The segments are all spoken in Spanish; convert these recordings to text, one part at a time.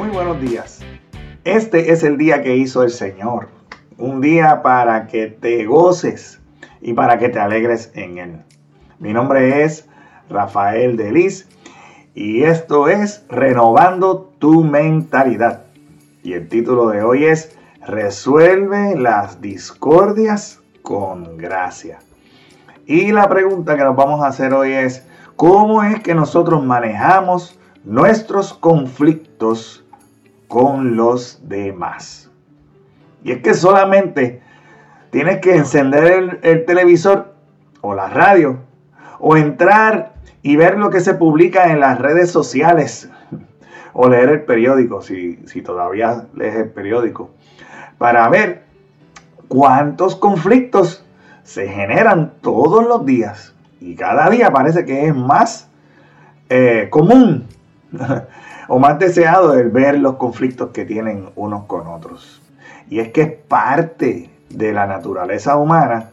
Muy buenos días. Este es el día que hizo el Señor. Un día para que te goces y para que te alegres en Él. Mi nombre es Rafael Delis y esto es Renovando tu mentalidad. Y el título de hoy es Resuelve las discordias con gracia. Y la pregunta que nos vamos a hacer hoy es, ¿cómo es que nosotros manejamos nuestros conflictos con los demás? Y es que solamente tienes que encender el, el televisor o la radio o entrar y ver lo que se publica en las redes sociales o leer el periódico, si, si todavía lees el periódico, para ver cuántos conflictos se generan todos los días y cada día parece que es más eh, común o más deseado el ver los conflictos que tienen unos con otros. Y es que es parte de la naturaleza humana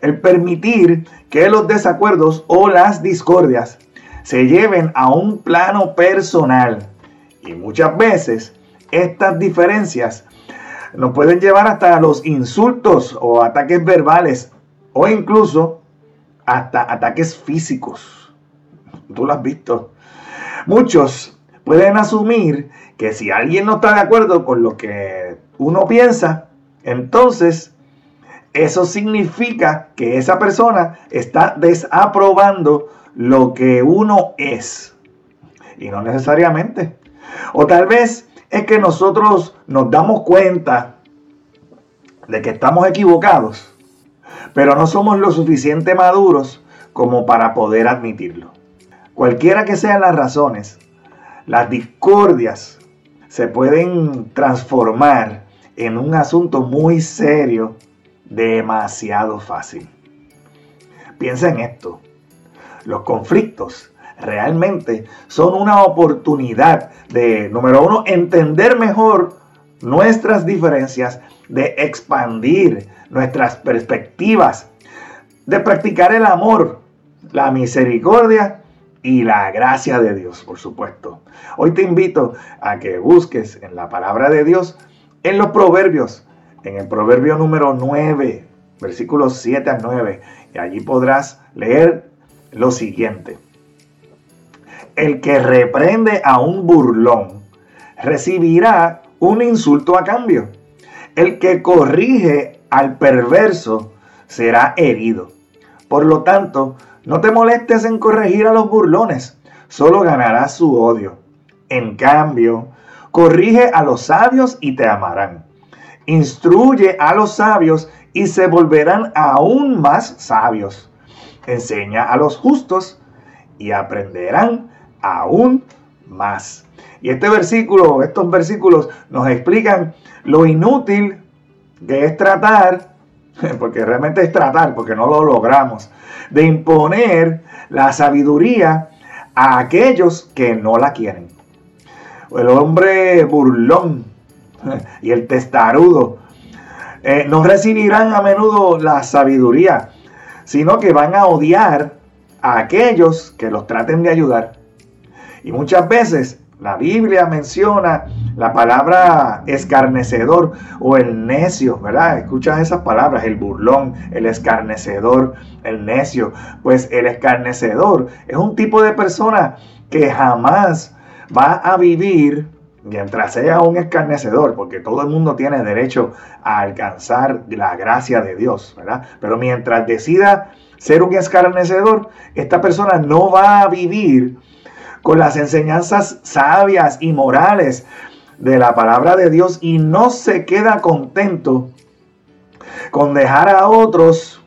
el permitir que los desacuerdos o las discordias se lleven a un plano personal. Y muchas veces estas diferencias nos pueden llevar hasta los insultos o ataques verbales o incluso hasta ataques físicos. Tú lo has visto. Muchos pueden asumir que si alguien no está de acuerdo con lo que uno piensa, entonces eso significa que esa persona está desaprobando lo que uno es. Y no necesariamente. O tal vez es que nosotros nos damos cuenta de que estamos equivocados, pero no somos lo suficiente maduros como para poder admitirlo. Cualquiera que sean las razones, las discordias se pueden transformar en un asunto muy serio demasiado fácil. Piensa en esto. Los conflictos realmente son una oportunidad de, número uno, entender mejor nuestras diferencias, de expandir nuestras perspectivas, de practicar el amor, la misericordia y la gracia de Dios, por supuesto. Hoy te invito a que busques en la palabra de Dios, en los proverbios, en el proverbio número 9, versículos 7 a 9, y allí podrás leer lo siguiente. El que reprende a un burlón recibirá un insulto a cambio. El que corrige al perverso será herido. Por lo tanto, no te molestes en corregir a los burlones, solo ganarás su odio. En cambio, corrige a los sabios y te amarán. Instruye a los sabios y se volverán aún más sabios. Enseña a los justos y aprenderán aún más. Y este versículo, estos versículos nos explican lo inútil que es tratar, porque realmente es tratar, porque no lo logramos, de imponer la sabiduría a aquellos que no la quieren. El hombre burlón y el testarudo eh, no recibirán a menudo la sabiduría, sino que van a odiar a aquellos que los traten de ayudar. Y muchas veces la Biblia menciona la palabra escarnecedor o el necio, ¿verdad? Escuchas esas palabras, el burlón, el escarnecedor, el necio. Pues el escarnecedor es un tipo de persona que jamás va a vivir mientras sea un escarnecedor, porque todo el mundo tiene derecho a alcanzar la gracia de Dios, ¿verdad? Pero mientras decida ser un escarnecedor, esta persona no va a vivir con las enseñanzas sabias y morales de la palabra de Dios y no se queda contento con dejar a otros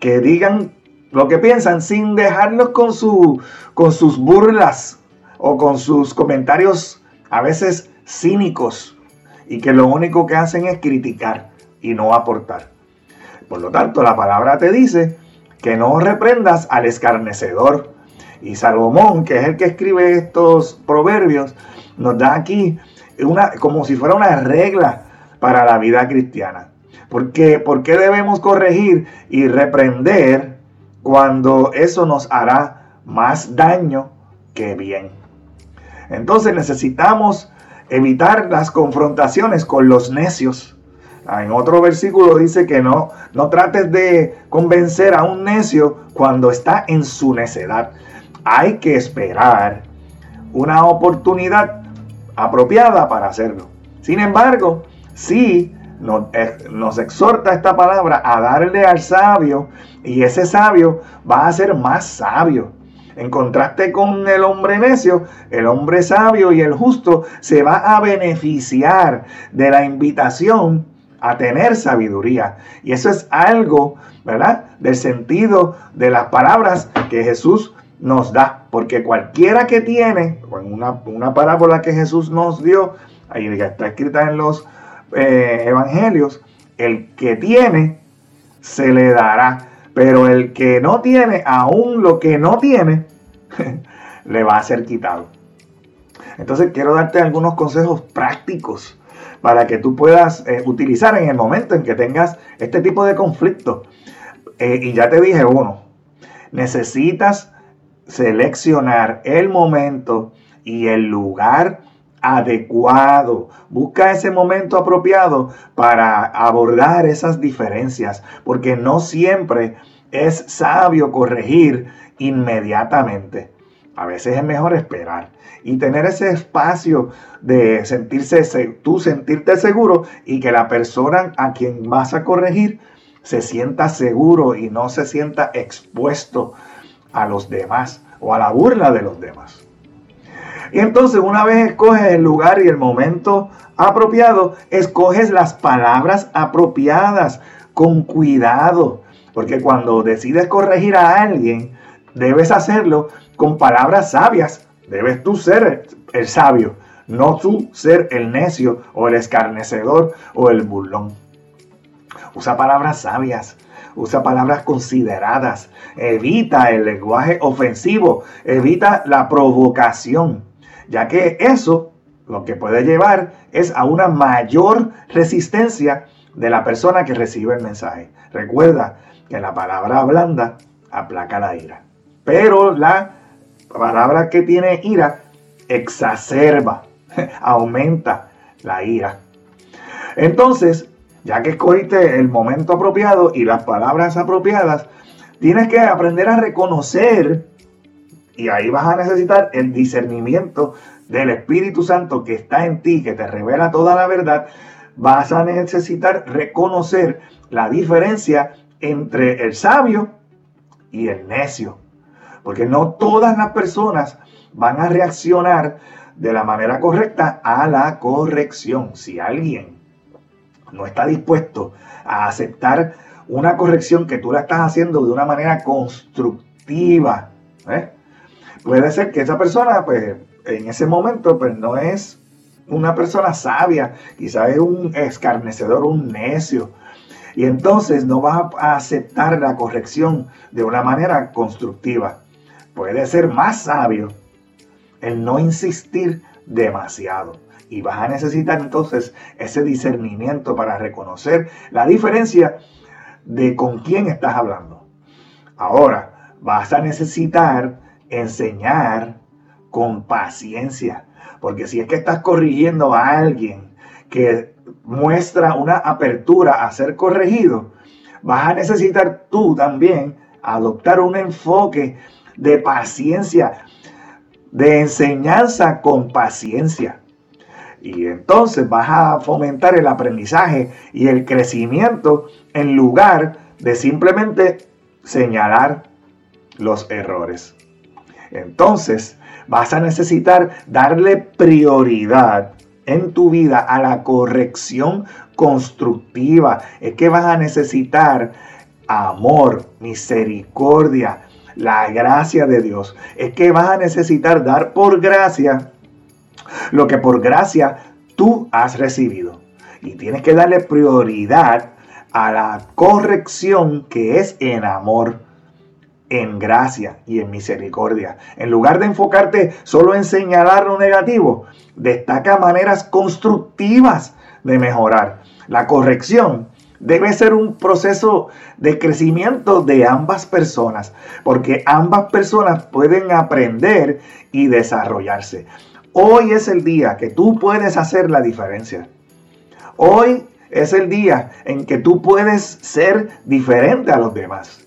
que digan lo que piensan sin dejarlos con, su, con sus burlas o con sus comentarios a veces cínicos y que lo único que hacen es criticar y no aportar. Por lo tanto, la palabra te dice que no reprendas al escarnecedor. Y Salomón, que es el que escribe estos proverbios, nos da aquí una, como si fuera una regla para la vida cristiana. Porque, ¿Por qué debemos corregir y reprender cuando eso nos hará más daño que bien? Entonces necesitamos evitar las confrontaciones con los necios. Ah, en otro versículo dice que no, no trates de convencer a un necio cuando está en su necedad. Hay que esperar una oportunidad apropiada para hacerlo. Sin embargo, sí nos, eh, nos, exhorta esta palabra a darle al sabio y ese sabio va a ser más sabio. En contraste con el hombre necio, el hombre sabio y el justo se va a beneficiar de la invitación a tener sabiduría. Y eso es algo, ¿verdad? Del sentido de las palabras que Jesús nos da. Porque cualquiera que tiene, en una, una parábola que Jesús nos dio, ahí está escrita en los eh, evangelios, el que tiene, se le dará. Pero el que no tiene, aún lo que no tiene, le va a ser quitado. Entonces quiero darte algunos consejos prácticos para que tú puedas eh, utilizar en el momento en que tengas este tipo de conflicto. Eh, y ya te dije uno, necesitas seleccionar el momento y el lugar adecuado. Busca ese momento apropiado para abordar esas diferencias, porque no siempre es sabio corregir inmediatamente. A veces es mejor esperar y tener ese espacio de sentirse, tú sentirte seguro y que la persona a quien vas a corregir se sienta seguro y no se sienta expuesto a los demás o a la burla de los demás. Y entonces una vez escoges el lugar y el momento apropiado, escoges las palabras apropiadas con cuidado. Porque cuando decides corregir a alguien, debes hacerlo con palabras sabias. Debes tú ser el sabio, no tú ser el necio o el escarnecedor o el burlón. Usa palabras sabias, usa palabras consideradas, evita el lenguaje ofensivo, evita la provocación, ya que eso lo que puede llevar es a una mayor resistencia de la persona que recibe el mensaje. Recuerda que la palabra blanda aplaca la ira, pero la palabra que tiene ira exacerba, aumenta la ira. Entonces, ya que escogiste el momento apropiado y las palabras apropiadas, tienes que aprender a reconocer, y ahí vas a necesitar el discernimiento del Espíritu Santo que está en ti, que te revela toda la verdad, vas a necesitar reconocer la diferencia entre el sabio y el necio. Porque no todas las personas van a reaccionar de la manera correcta a la corrección. Si alguien no está dispuesto a aceptar una corrección que tú la estás haciendo de una manera constructiva, ¿eh? puede ser que esa persona, pues, en ese momento, pues, no es una persona sabia, quizás es un escarnecedor, un necio. Y entonces no vas a aceptar la corrección de una manera constructiva puede ser más sabio el no insistir demasiado. Y vas a necesitar entonces ese discernimiento para reconocer la diferencia de con quién estás hablando. Ahora, vas a necesitar enseñar con paciencia. Porque si es que estás corrigiendo a alguien que muestra una apertura a ser corregido, vas a necesitar tú también adoptar un enfoque de paciencia, de enseñanza con paciencia. Y entonces vas a fomentar el aprendizaje y el crecimiento en lugar de simplemente señalar los errores. Entonces vas a necesitar darle prioridad en tu vida a la corrección constructiva. Es que vas a necesitar amor, misericordia, la gracia de Dios. Es que vas a necesitar dar por gracia lo que por gracia tú has recibido. Y tienes que darle prioridad a la corrección que es en amor, en gracia y en misericordia. En lugar de enfocarte solo en señalar lo negativo, destaca maneras constructivas de mejorar. La corrección debe ser un proceso de crecimiento de ambas personas, porque ambas personas pueden aprender y desarrollarse. Hoy es el día que tú puedes hacer la diferencia. Hoy es el día en que tú puedes ser diferente a los demás.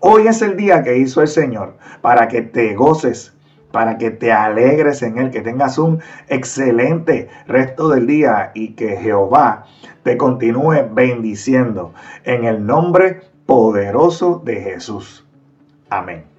Hoy es el día que hizo el Señor para que te goces, para que te alegres en Él, que tengas un excelente resto del día y que Jehová te continúe bendiciendo en el nombre poderoso de Jesús. Amén.